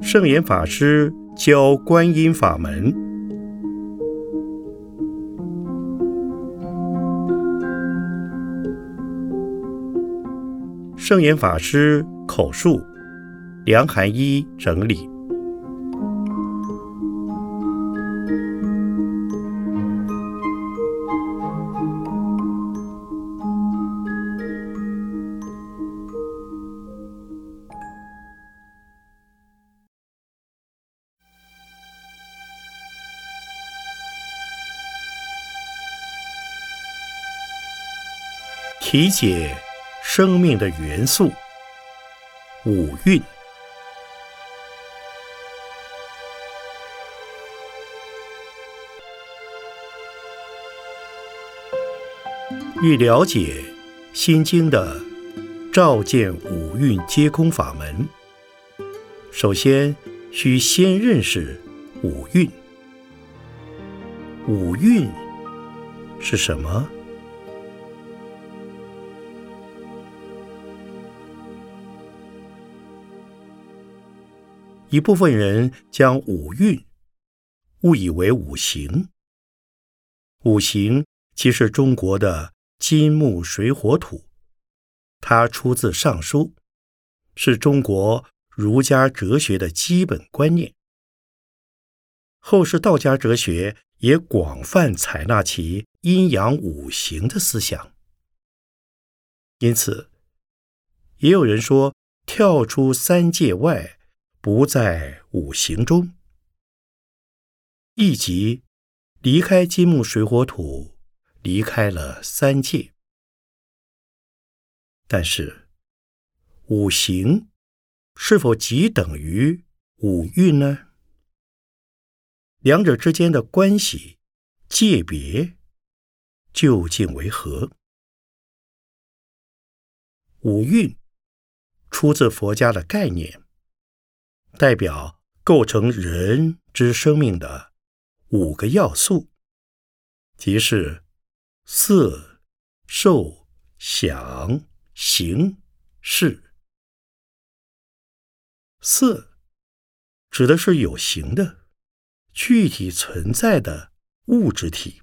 圣严法师教观音法门。圣严法师口述，梁寒一整理。体解生命的元素五蕴。欲了解《心经》的照见五蕴皆空法门，首先需先认识五蕴。五蕴是什么？一部分人将五蕴误以为五行，五行即是中国的金木水火土，它出自《尚书》，是中国儒家哲学的基本观念。后世道家哲学也广泛采纳其阴阳五行的思想，因此，也有人说跳出三界外。不在五行中，一即离开金木水火土，离开了三界。但是，五行是否即等于五蕴呢？两者之间的关系界别究竟为何？五蕴出自佛家的概念。代表构成人之生命的五个要素，即是色、受、想、行、识。色指的是有形的、具体存在的物质体，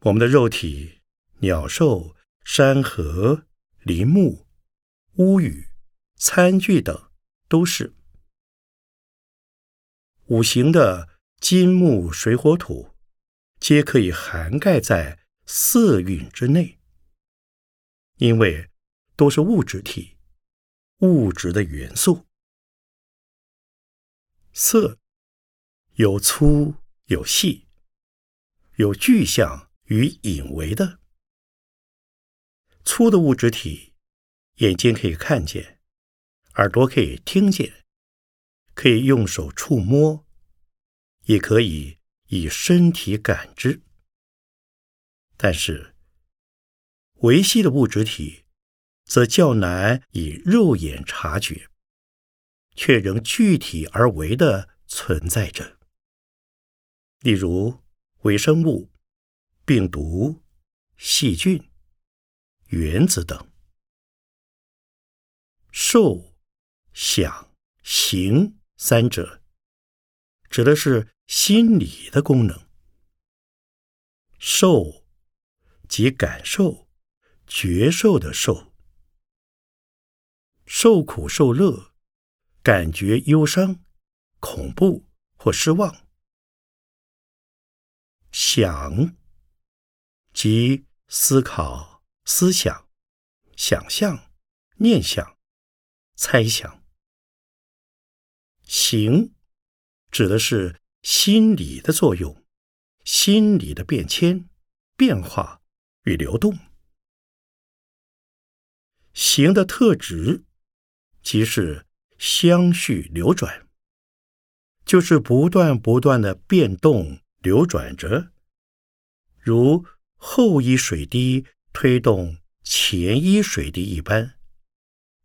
我们的肉体、鸟兽、山河、林木、屋宇、餐具等。都是五行的金木水火土，皆可以涵盖在色蕴之内，因为都是物质体，物质的元素。色有粗有细，有具象与隐微的。粗的物质体，眼睛可以看见。耳朵可以听见，可以用手触摸，也可以以身体感知。但是，维系的物质体则较难以肉眼察觉，却仍具体而为的存在着。例如，微生物、病毒、细菌、原子等，受。想、行三者，指的是心理的功能。受即感受、觉受的受，受苦受乐，感觉忧伤、恐怖或失望。想即思考、思想、想象、念想、猜想。行，指的是心理的作用，心理的变迁、变化与流动。行的特质，即是相续流转，就是不断不断的变动流转着，如后一水滴推动前一水滴一般，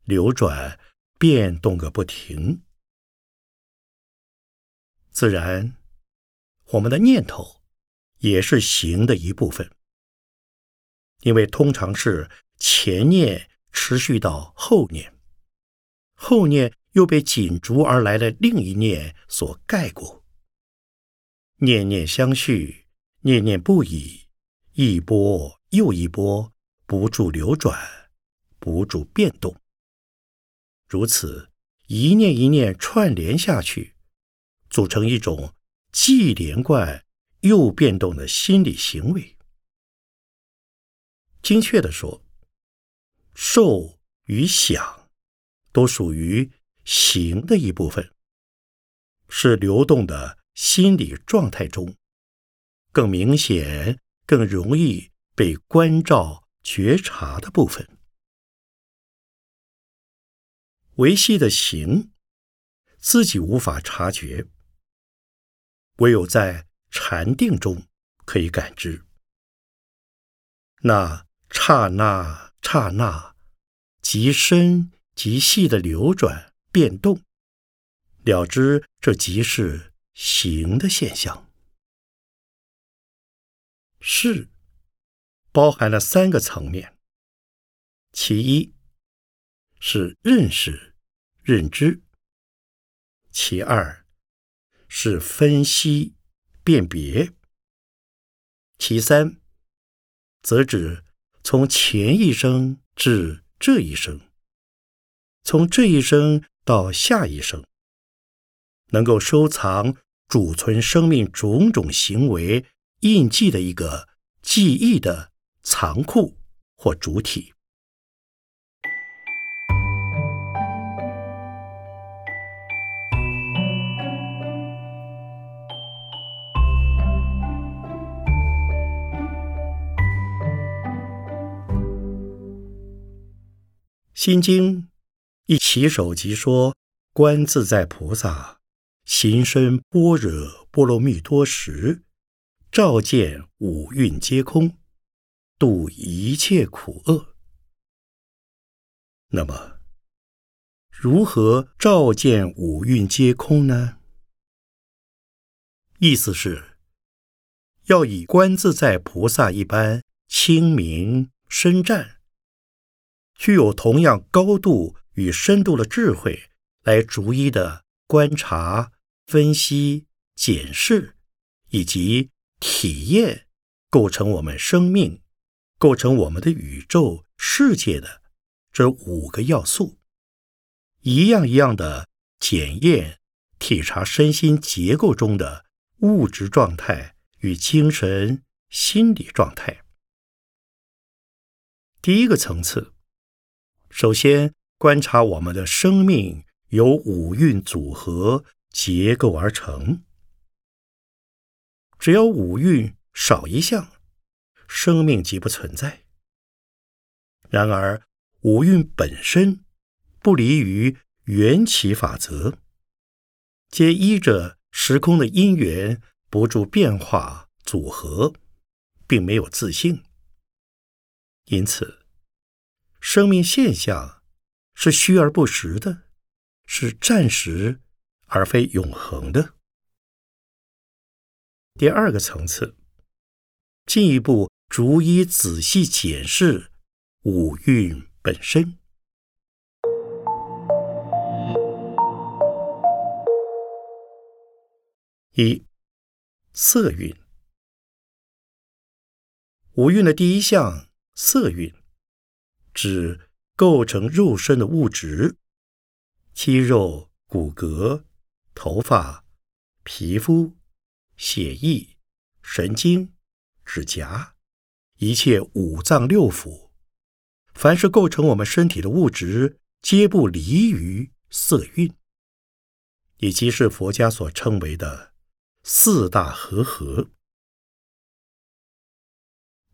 流转变动个不停。自然，我们的念头也是行的一部分。因为通常是前念持续到后念，后念又被紧逐而来的另一念所盖过，念念相续，念念不已，一波又一波，不住流转，不住变动。如此一念一念串联下去，组成一种既连贯又变动的心理行为。精确的说，受与想都属于行的一部分，是流动的心理状态中更明显、更容易被关照、觉察的部分。维系的行自己无法察觉，唯有在禅定中可以感知那。刹那刹那，极深极细的流转变动，了知这即是行的现象。是包含了三个层面：其一是认识、认知；其二是分析、辨别；其三则指。从前一生至这一生，从这一生到下一生，能够收藏、储存生命种种行为印记的一个记忆的仓库或主体。心经一起手即说：“观自在菩萨行深般若波罗蜜多时，照见五蕴皆空，度一切苦厄。”那么，如何照见五蕴皆空呢？意思是，要以观自在菩萨一般清明深湛。具有同样高度与深度的智慧，来逐一的观察、分析、检视，以及体验构成我们生命、构成我们的宇宙世界的这五个要素，一样一样的检验、体察身心结构中的物质状态与精神心理状态。第一个层次。首先，观察我们的生命由五蕴组合结构而成。只要五蕴少一项，生命即不存在。然而，五蕴本身不离于缘起法则，皆依着时空的因缘不住变化组合，并没有自性。因此。生命现象是虚而不实的，是暂时而非永恒的。第二个层次，进一步逐一仔细检视五蕴本身。一色蕴，五蕴的第一项色蕴。指构成肉身的物质，肌肉、骨骼、头发、皮肤、血液、神经、指甲，一切五脏六腑，凡是构成我们身体的物质，皆不离于色蕴，以及是佛家所称为的四大和合。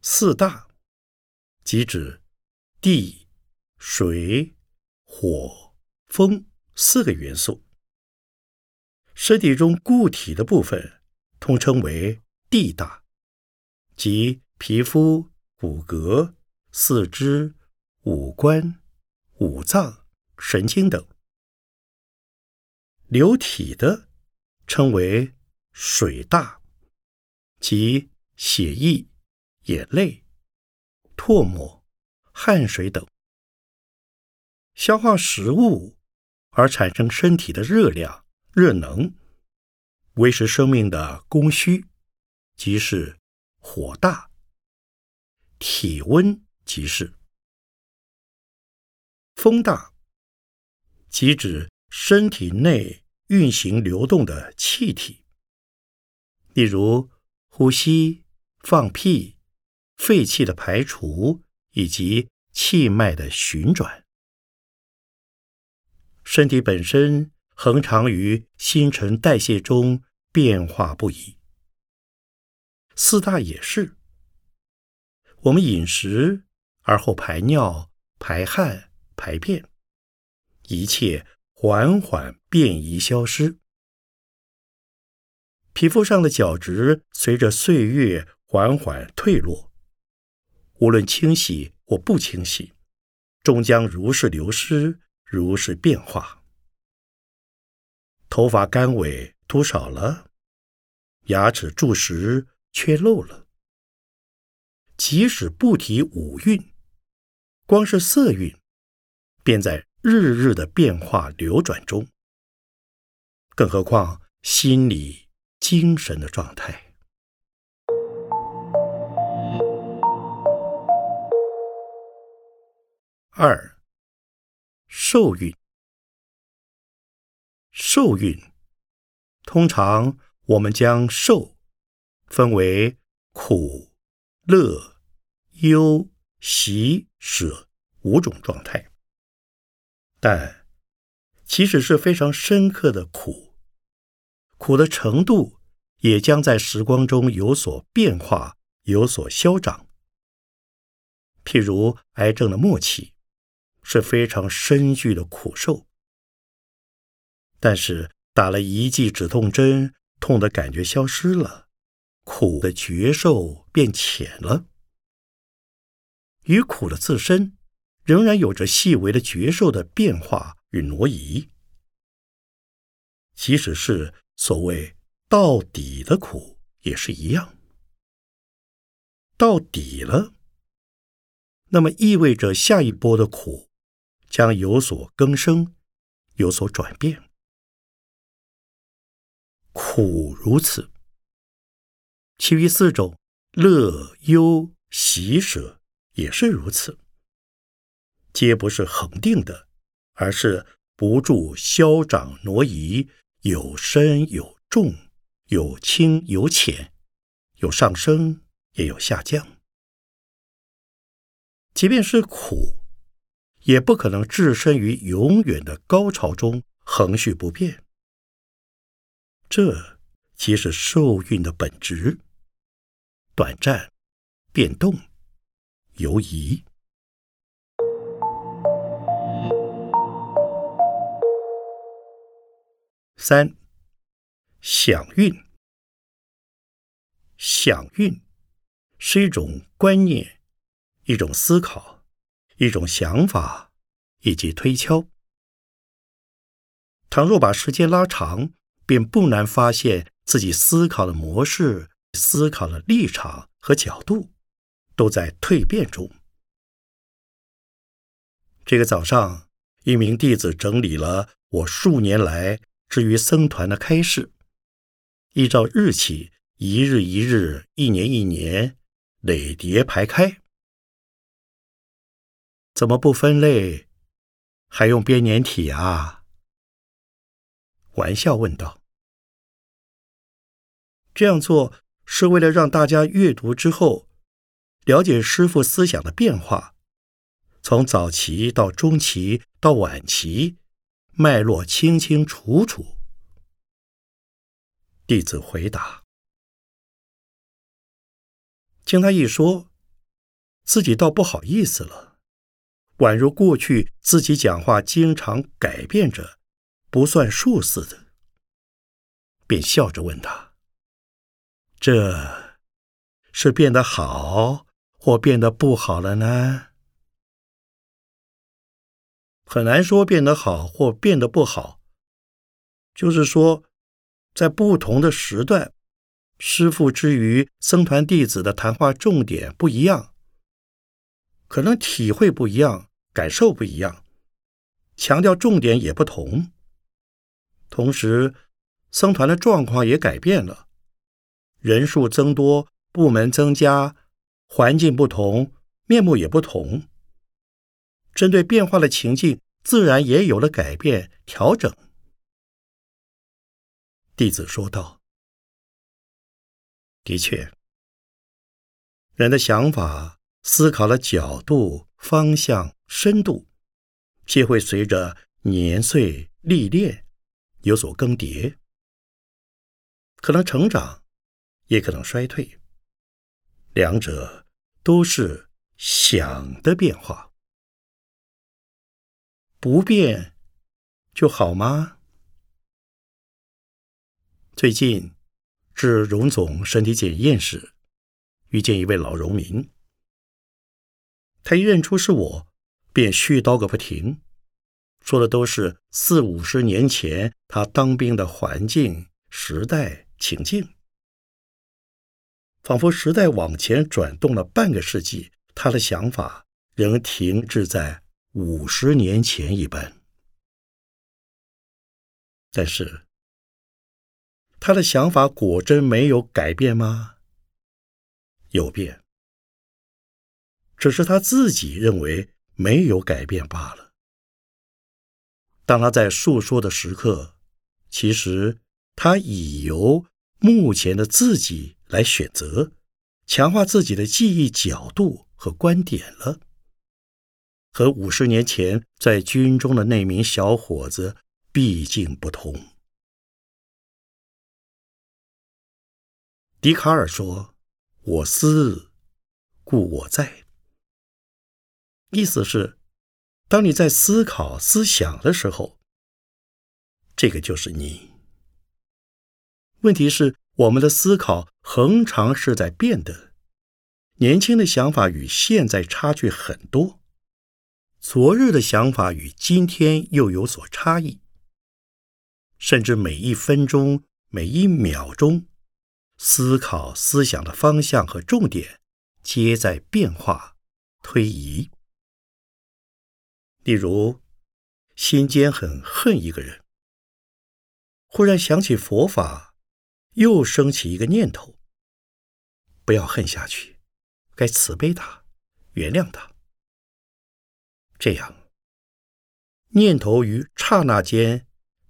四大，即指。地、水、火、风四个元素，身体中固体的部分通称为地大，即皮肤、骨骼、四肢、五官、五脏、神经等；流体的称为水大，即血液、眼泪、唾沫、汗水等，消化食物而产生身体的热量、热能，维持生命的供需，即是火大；体温即是风大，即指身体内运行流动的气体，例如呼吸、放屁。废气的排除以及气脉的循转，身体本身恒常于新陈代谢中变化不已。四大也是，我们饮食而后排尿、排汗、排便，一切缓缓变移消失。皮肤上的角质随着岁月缓缓退落。无论清洗或不清洗，终将如是流失，如是变化。头发干萎秃少了，牙齿蛀实缺漏了。即使不提五蕴，光是色蕴，便在日日的变化流转中。更何况心理、精神的状态。二受孕，受孕，通常我们将受分为苦、乐、忧、喜、舍五种状态，但即使是非常深刻的苦，苦的程度也将在时光中有所变化，有所消长。譬如癌症的末期。是非常深具的苦受，但是打了一剂止痛针，痛的感觉消失了，苦的觉受变浅了。与苦的自身仍然有着细微的觉受的变化与挪移，即使是所谓到底的苦也是一样，到底了，那么意味着下一波的苦。将有所更生，有所转变。苦如此，其余四种乐、忧、喜、舍也是如此，皆不是恒定的，而是不住消长挪移，有深有重，有轻有浅，有上升也有下降。即便是苦。也不可能置身于永远的高潮中恒续不变，这即是受孕的本质：短暂、变动、游移。三、想运，想运是一种观念，一种思考。一种想法以及推敲，倘若把时间拉长，便不难发现自己思考的模式、思考的立场和角度都在蜕变中。这个早上，一名弟子整理了我数年来至于僧团的开示，依照日期，一日一日，一年一年，累叠排开。怎么不分类，还用编年体啊？玩笑问道。这样做是为了让大家阅读之后，了解师傅思想的变化，从早期到中期到晚期，脉络清清楚楚。弟子回答。听他一说，自己倒不好意思了。宛如过去自己讲话经常改变着，不算数似的，便笑着问他：“这是变得好，或变得不好了呢？”很难说变得好或变得不好，就是说，在不同的时段，师父之于僧团弟子的谈话重点不一样，可能体会不一样，感受不一样，强调重点也不同。同时，僧团的状况也改变了，人数增多，部门增加，环境不同，面目也不同。针对变化的情境，自然也有了改变调整。弟子说道：“的确，人的想法、思考的角度、方向、深度，皆会随着年岁历练有所更迭。”可能成长，也可能衰退，两者都是想的变化。不变就好吗？最近至荣总身体检验时，遇见一位老农民，他一认出是我，便絮叨个不停，说的都是四五十年前他当兵的环境时代。情境，仿佛时代往前转动了半个世纪，他的想法仍停滞在五十年前一般。但是，他的想法果真没有改变吗？有变，只是他自己认为没有改变罢了。当他在述说的时刻，其实。他已由目前的自己来选择，强化自己的记忆角度和观点了，和五十年前在军中的那名小伙子毕竟不同。笛卡尔说：“我思，故我在。”意思是，当你在思考、思想的时候，这个就是你。问题是，我们的思考恒常是在变的。年轻的想法与现在差距很多，昨日的想法与今天又有所差异，甚至每一分钟、每一秒钟，思考思想的方向和重点皆在变化、推移。例如，心间很恨一个人，忽然想起佛法。又升起一个念头：不要恨下去，该慈悲他，原谅他。这样，念头于刹那间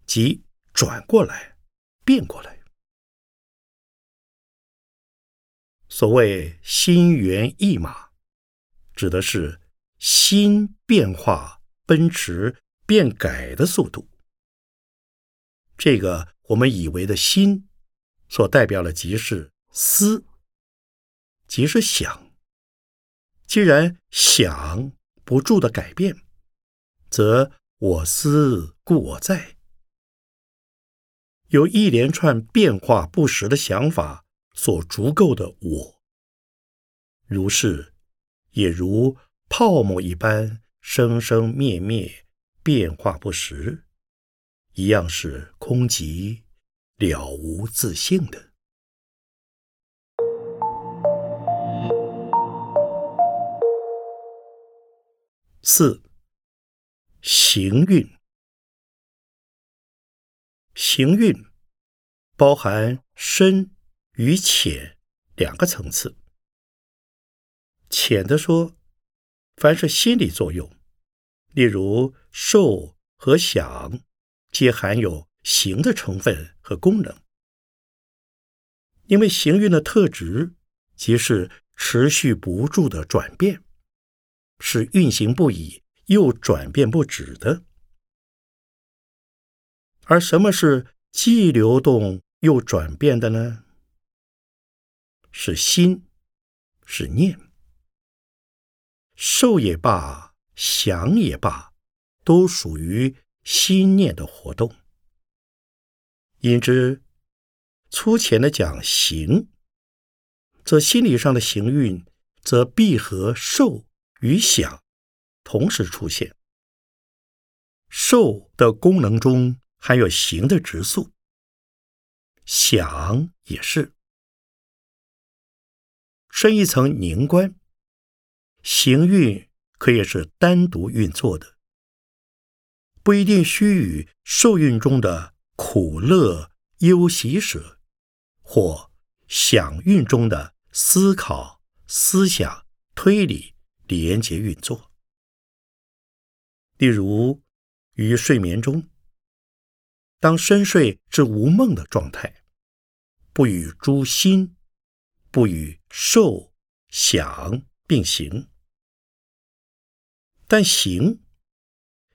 即转过来，变过来。所谓心猿意马，指的是心变化、奔驰、变改的速度。这个我们以为的心。所代表的即是思，即是想。既然想不住的改变，则我思故我在。有一连串变化不实的想法所足够的我，如是，也如泡沫一般生生灭灭，变化不实，一样是空寂。了无自性的四行运，行运包含深与浅两个层次。浅的说，凡是心理作用，例如受和想，皆含有。行的成分和功能，因为行运的特质即是持续不住的转变，是运行不已又转变不止的。而什么是既流动又转变的呢？是心，是念。受也罢，想也罢，都属于心念的活动。因之，粗浅的讲行，则心理上的行运，则必和受与想同时出现。受的功能中含有行的直素，想也是。深一层凝观，行运可以是单独运作的，不一定需与受运中的苦乐忧喜舍或想运中的思考、思想、推理连结运作。例如，于睡眠中，当深睡至无梦的状态，不与诸心。不与受想并行，但行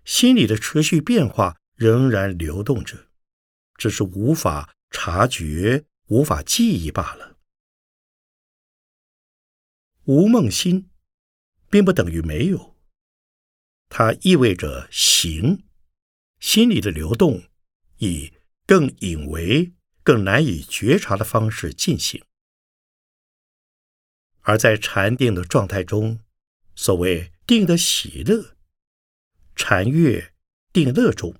心里的持续变化仍然流动着，只是无法察觉、无法记忆罢了。无梦心并不等于没有，它意味着行心里的流动以更隐微、更难以觉察的方式进行。而在禅定的状态中，所谓定的喜乐，禅悦定乐中，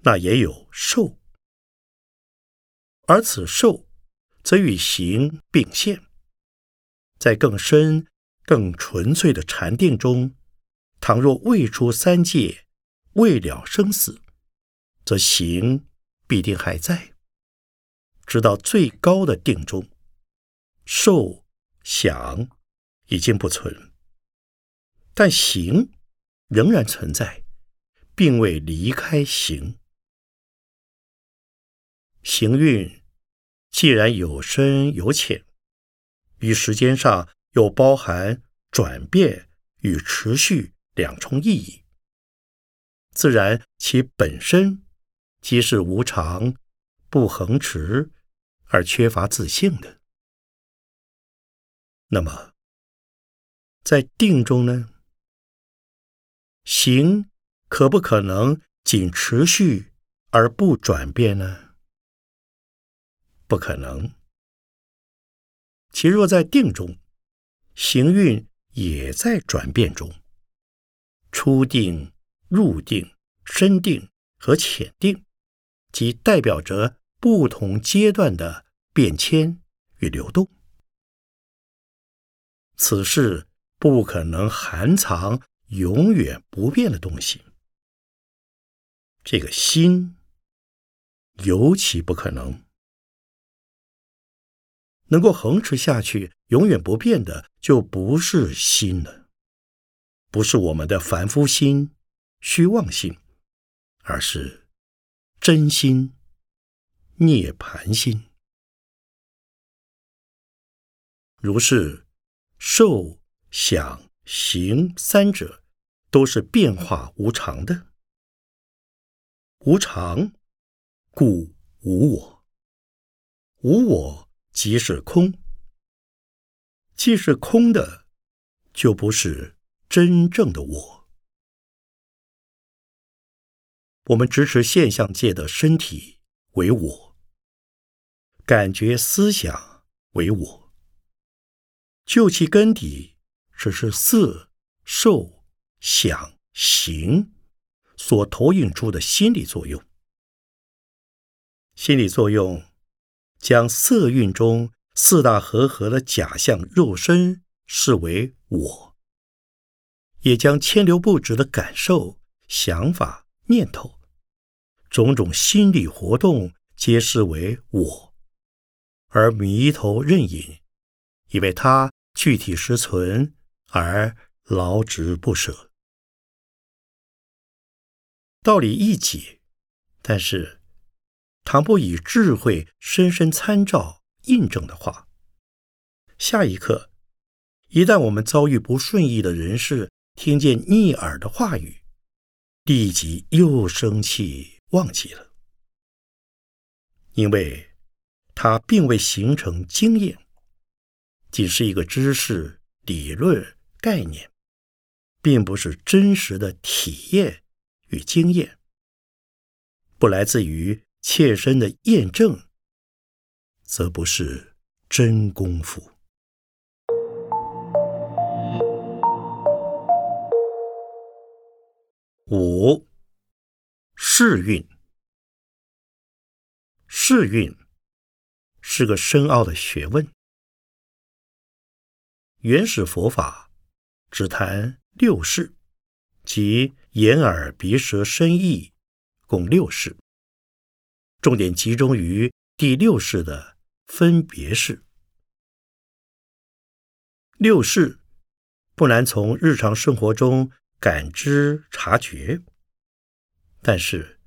那也有受，而此受则与行并现。在更深、更纯粹的禅定中，倘若未出三界，未了生死，则行必定还在。直到最高的定中，受。想已经不存，但行仍然存在，并未离开行。行运既然有深有浅，于时间上又包含转变与持续两重意义，自然其本身即是无常、不恒持而缺乏自性的。那么，在定中呢？行可不可能仅持续而不转变呢？不可能。其若在定中，行运也在转变中，初定、入定、深定和浅定，即代表着不同阶段的变迁与流动。此事不可能含藏永远不变的东西，这个心尤其不可能能够恒持下去、永远不变的，就不是心了，不是我们的凡夫心、虚妄心，而是真心、涅盘心。如是。受、想、行三者都是变化无常的，无常故无我，无我即是空。既是空的，就不是真正的我。我们支持现象界的身体为我，感觉思想为我。就其根底，只是色、受、想、行所投影出的心理作用。心理作用将色蕴中四大合合的假象肉身视为我，也将千流不止的感受、想法、念头、种种心理活动皆视为我，而迷头认隐。以为它具体实存而劳执不舍，道理易解，但是倘不以智慧深深参照印证的话，下一刻，一旦我们遭遇不顺意的人事，听见逆耳的话语，立即又生气忘记了，因为它并未形成经验。仅是一个知识、理论、概念，并不是真实的体验与经验，不来自于切身的验证，则不是真功夫。五试运，试运是个深奥的学问。原始佛法只谈六识，即眼、耳、鼻、舌、身、意，共六识。重点集中于第六识的分别识。六识不难从日常生活中感知察觉，但是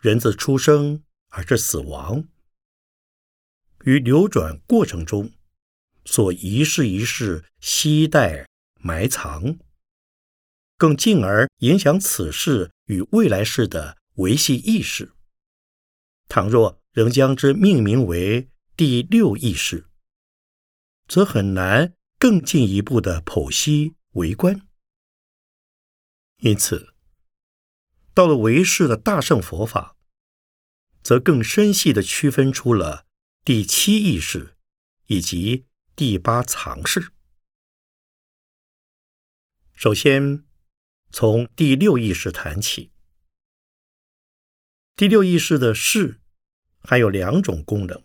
人自出生而至死亡，于流转过程中所一事一事期待埋藏，更进而影响此事与未来世的维系意识。倘若仍将之命名为第六意识。则很难更进一步的剖析为观，因此，到了唯识的大圣佛法，则更深细的区分出了第七意识以及第八藏识。首先，从第六意识谈起。第六意识的识还有两种功能，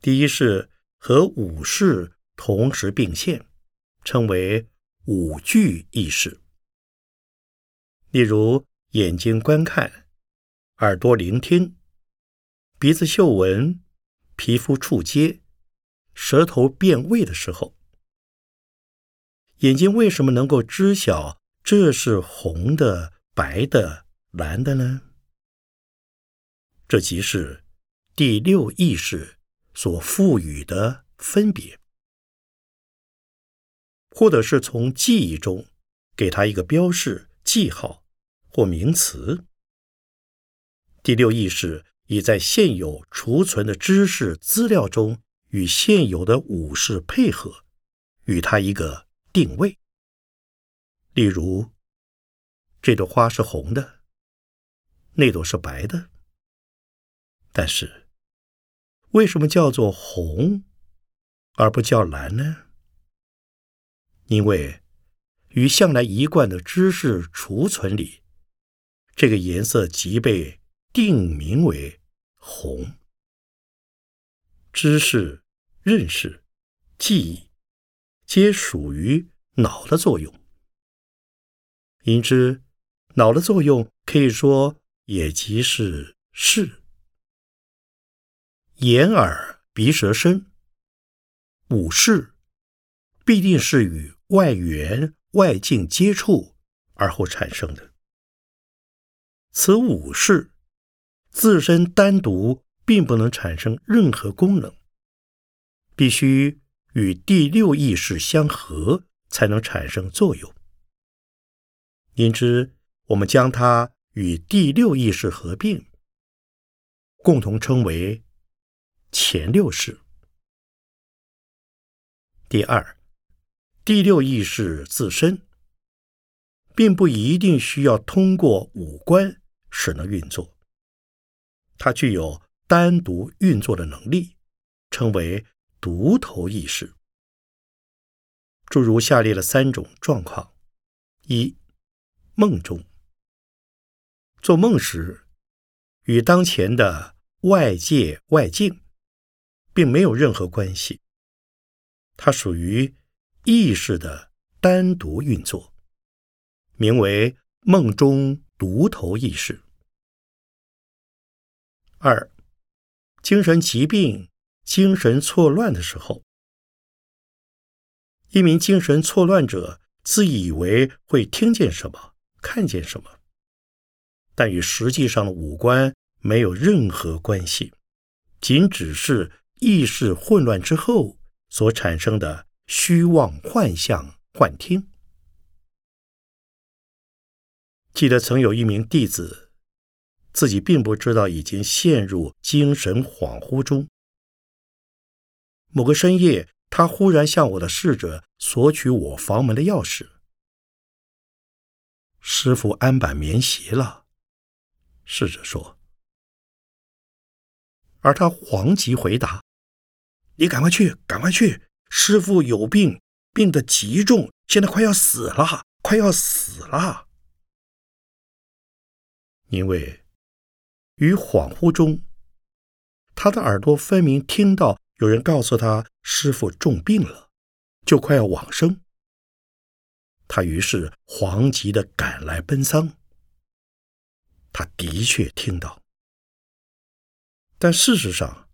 第一是。和五识同时并现，称为五具意识。例如，眼睛观看，耳朵聆听，鼻子嗅闻，皮肤触接，舌头辨味的时候，眼睛为什么能够知晓这是红的、白的、蓝的呢？这即是第六意识。所赋予的分别，或者是从记忆中给他一个标示、记号或名词。第六意识已在现有储存的知识资料中与现有的武士配合，与它一个定位。例如，这朵花是红的，那朵是白的，但是。为什么叫做红，而不叫蓝呢？因为与向来一贯的知识储存里，这个颜色即被定名为红。知识、认识、记忆，皆属于脑的作用，因之，脑的作用可以说也即是视。眼、耳、鼻、舌、身五识，必定是与外缘、外境接触而后产生的。此五识自身单独并不能产生任何功能，必须与第六意识相合，才能产生作用。因之，我们将它与第六意识合并，共同称为。前六识。第二，第六意识自身，并不一定需要通过五官使能运作，它具有单独运作的能力，称为独头意识。诸如下列的三种状况：一、梦中，做梦时，与当前的外界外境。并没有任何关系，它属于意识的单独运作，名为梦中独头意识。二、精神疾病、精神错乱的时候，一名精神错乱者自以为会听见什么、看见什么，但与实际上的五官没有任何关系，仅只是。意识混乱之后所产生的虚妄幻象幻听。记得曾有一名弟子，自己并不知道已经陷入精神恍惚中。某个深夜，他忽然向我的侍者索取我房门的钥匙。师傅安板棉席了，侍者说，而他惶急回答。你赶快去，赶快去！师傅有病，病得极重，现在快要死了，快要死了。因为于恍惚中，他的耳朵分明听到有人告诉他师傅重病了，就快要往生。他于是惶急地赶来奔丧。他的确听到，但事实上，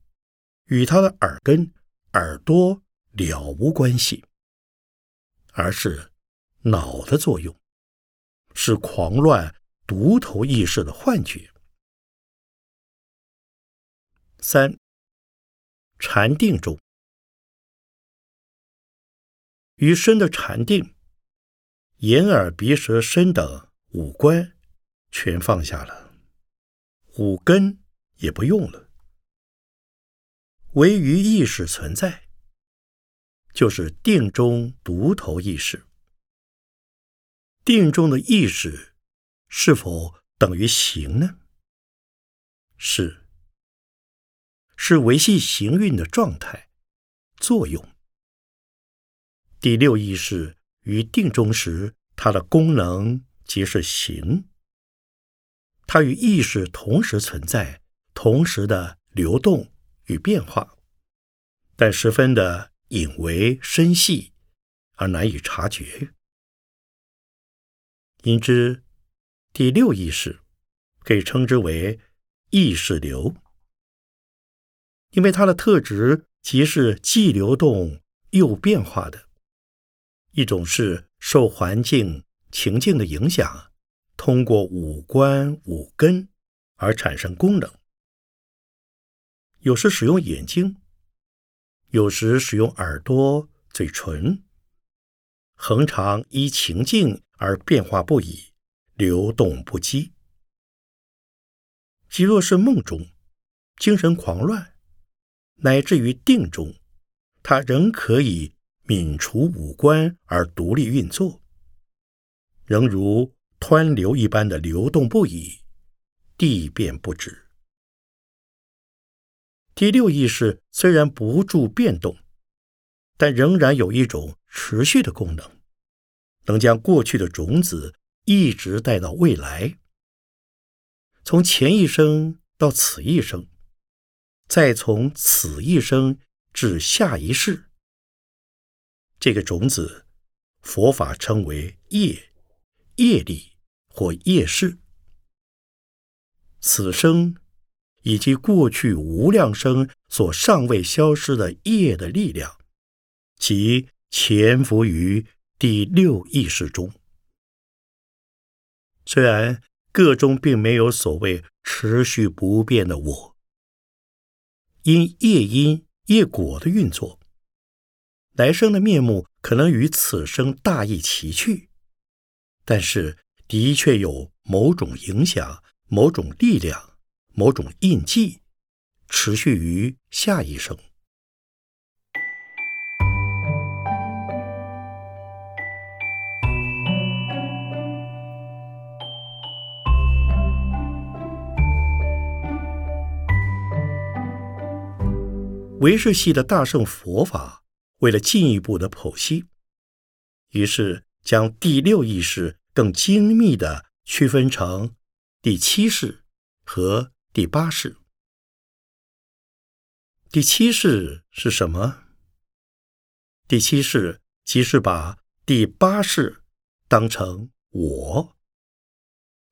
与他的耳根、耳朵了无关系，而是脑的作用，是狂乱独头意识的幻觉。三禅定中，于身的禅定，眼耳鼻舌身等五官全放下了，五根也不用了，唯于意识存在，就是定中独头意识。定中的意识是否等于行呢？是。是维系行运的状态作用。第六意识于定中时，它的功能即是行。它与意识同时存在，同时的流动与变化，但十分的隐微深细而难以察觉。因之，第六意识可以称之为意识流。因为它的特质即是既流动又变化的，一种是受环境情境的影响，通过五官五根而产生功能。有时使用眼睛，有时使用耳朵、嘴唇，恒常依情境而变化不已，流动不羁。即若是梦中，精神狂乱。乃至于定中，它仍可以泯除五官而独立运作，仍如湍流一般的流动不已，地变不止。第六意识虽然不住变动，但仍然有一种持续的功能，能将过去的种子一直带到未来，从前一生到此一生。再从此一生至下一世，这个种子，佛法称为业、业力或业事。此生以及过去无量生所尚未消失的业的力量，即潜伏于第六意识中。虽然个中并没有所谓持续不变的我。因业因业果的运作，来生的面目可能与此生大异其趣，但是的确有某种影响、某种力量、某种印记，持续于下一生。唯识系的大乘佛法，为了进一步的剖析，于是将第六意识更精密的区分成第七世和第八世。第七世是什么？第七世即是把第八世当成我，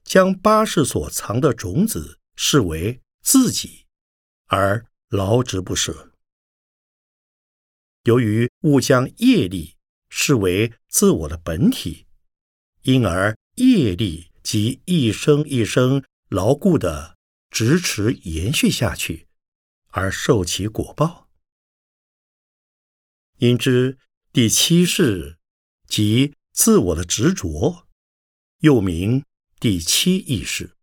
将八世所藏的种子视为自己，而劳之不舍。由于误将业力视为自我的本体，因而业力即一生一生牢固的支持延续下去，而受其果报。因之，第七世即自我的执着，又名第七意识；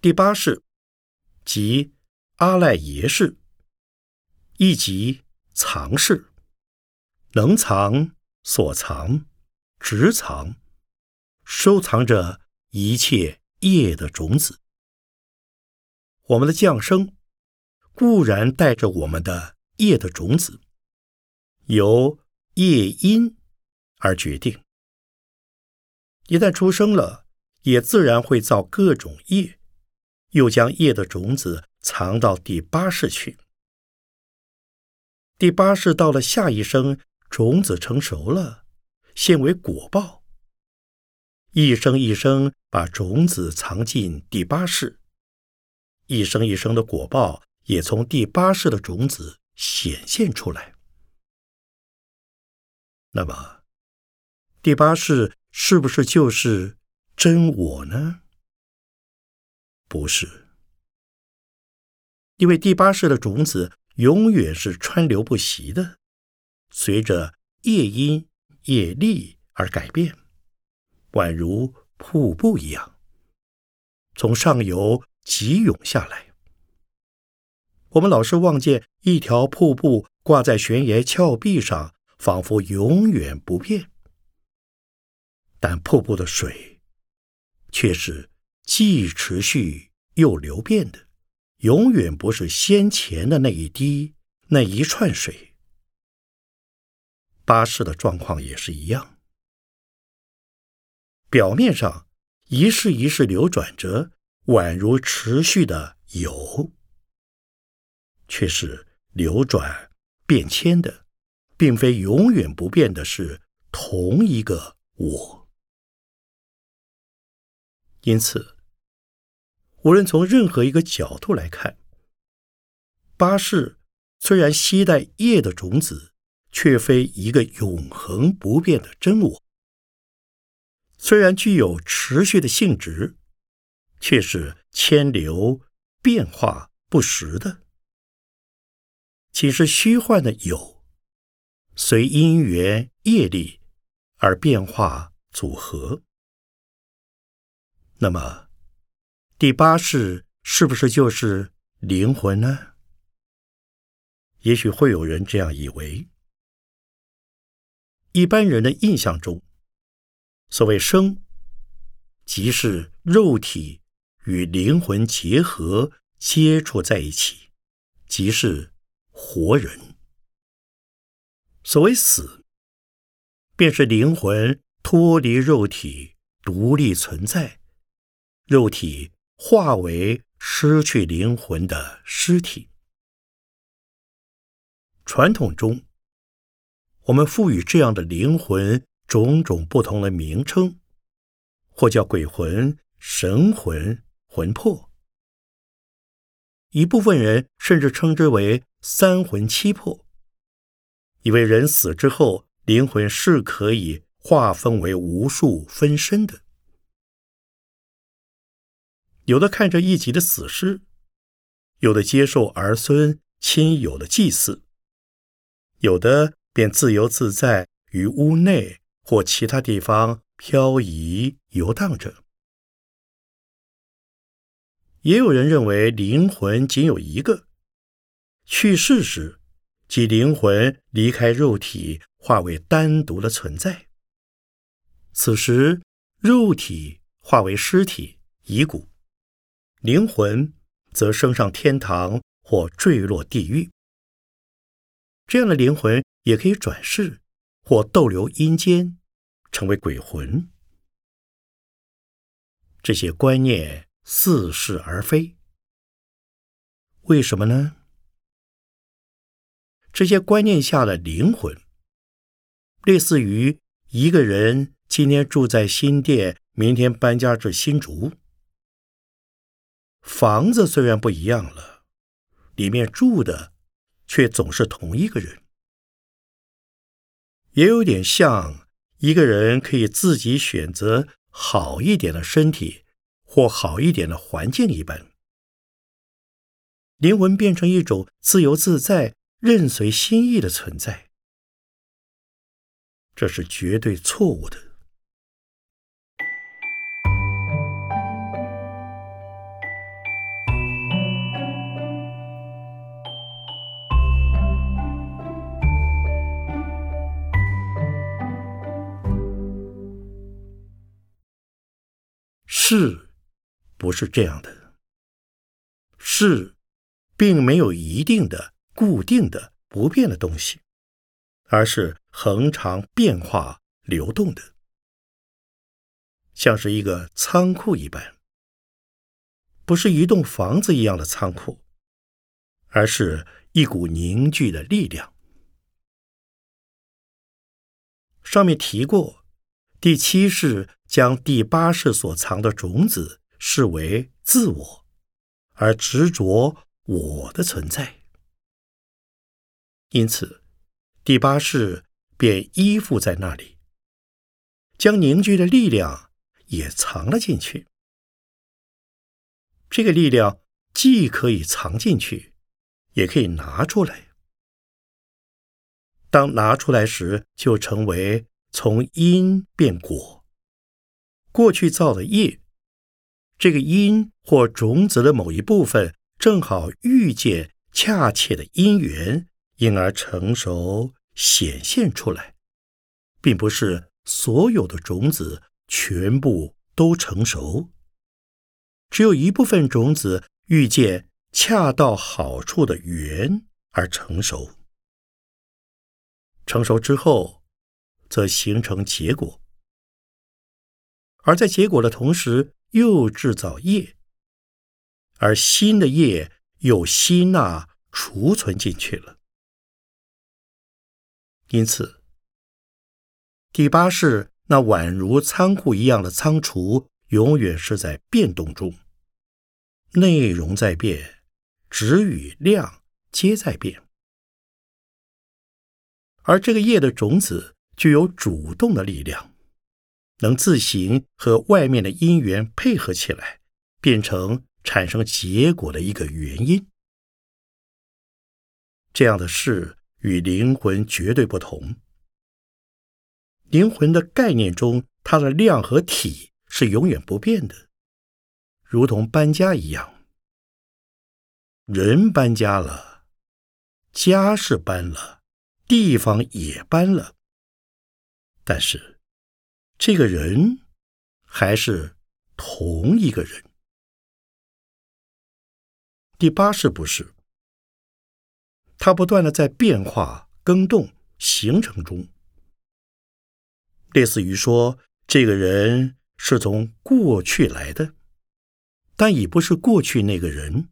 第八世即阿赖耶识。一即藏式，能藏、所藏、直藏，收藏着一切业的种子。我们的降生固然带着我们的业的种子，由业因而决定。一旦出生了，也自然会造各种业，又将业的种子藏到第八世去。第八世到了下一生，种子成熟了，现为果报，一生一生把种子藏进第八世，一生一生的果报也从第八世的种子显现出来。那么，第八世是不是就是真我呢？不是，因为第八世的种子永远是川流不息的，随着夜阴夜力而改变，宛如瀑布一样，从上游急涌下来。我们老是望见一条瀑布挂在悬崖峭壁上。仿佛永远不变，但瀑布的水却是既持续又流变的，永远不是先前的那一滴、那一串水。巴士的状况也是一样，表面上一世一世流转着，宛如持续的有，却是流转变迁的。并非永远不变的是同一个我，因此，无论从任何一个角度来看，八世虽然携带业的种子，却非一个永恒不变的真我；虽然具有持续的性质，却是迁流变化不实的，岂是虚幻的有。随因缘业力而变化组合，那么第八世是不是就是灵魂呢？也许会有人这样以为。一般人的印象中，所谓生，即是肉体与灵魂结合接触在一起，即是活人。所谓死，便是灵魂脱离肉体，独立存在，肉体化为失去灵魂的尸体。传统中，我们赋予这样的灵魂种种不同的名称，或叫鬼魂、神魂、魂魄。一部分人甚至称之为三魂七魄。以为人死之后，灵魂是可以划分为无数分身的。有的看着一己的死尸，有的接受儿孙亲友的祭祀，有的便自由自在于屋内或其他地方漂移游荡着。也有人认为灵魂仅有一个，去世时。即灵魂离开肉体，化为单独的存在。此时，肉体化为尸体遗骨，灵魂则升上天堂或坠落地狱。这样的灵魂也可以转世或逗留阴间，成为鬼魂。这些观念似是而非，为什么呢？这些观念下的灵魂，类似于一个人今天住在新店，明天搬家至新竹。房子虽然不一样了，里面住的却总是同一个人。也有点像一个人可以自己选择好一点的身体或好一点的环境一般。灵魂变成一种自由自在。任随心意的存在，这是绝对错误的。是，不是这样的？是，并没有一定的。固定的、不变的东西，而是恒常变化、流动的，像是一个仓库一般，不是一栋房子一样的仓库，而是一股凝聚的力量。上面提过，第七世将第八世所藏的种子视为自我，而执着我的存在，因此第八世便依附在那里，将凝聚的力量也藏了进去。这个力量既可以藏进去，也可以拿出来。当拿出来时，就成为从因变果。过去造的业，这个因或种子的某一部分，正好遇见恰切的因缘，因而成熟显现出来，并不是所有的种子全部都成熟。只有一部分种子遇见恰到好处的缘而成熟，成熟之后，则形成结果，而在结果的同时又制造业，而新的业又吸纳储存进去了。因此，第八是那宛如仓库一样的仓储。永远是在变动中，内容在变，质与量皆在变，而这个业的种子具有主动的力量，能自行和外面的因缘配合起来，变成产生结果的一个原因。这样的事与灵魂绝对不同。灵魂的概念中，它的量和体。是永远不变的，如同搬家一样。人搬家了，家是搬了，地方也搬了，但是这个人还是同一个人。第八世不是，它不断的在变化、更动、形成中，类似于说这个人。是从过去来的，但已不是过去那个人。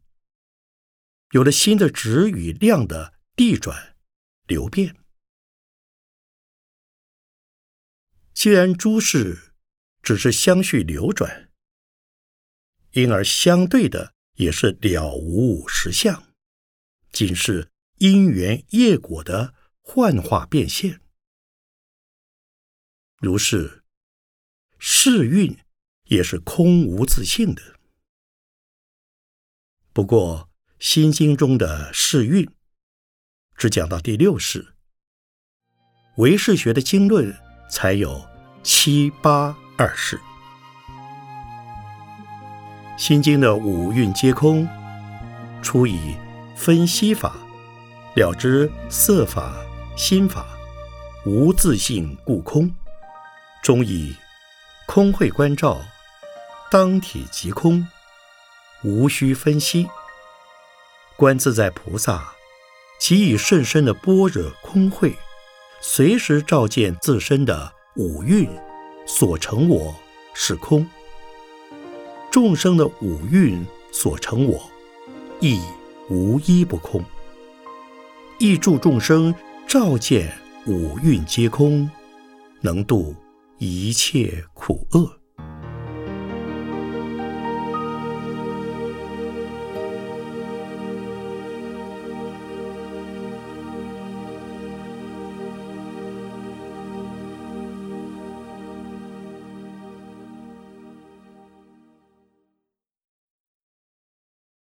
有了新的质与量的递转流变。既然诸事只是相续流转，因而相对的也是了无实相，仅是因缘业果的幻化变现。如是。世运也是空无自性的。不过，《心经》中的世运只讲到第六世，唯识学的经论才有七八二世。《心经》的五蕴皆空，初以分析法了知色法、心法无自性故空，终以。空慧观照，当体即空，无需分析。观自在菩萨，即以甚深的般若空慧，随时照见自身的五蕴所成我是空，众生的五蕴所成我亦无一不空，亦助众生照见五蕴皆空，能度。一切苦厄。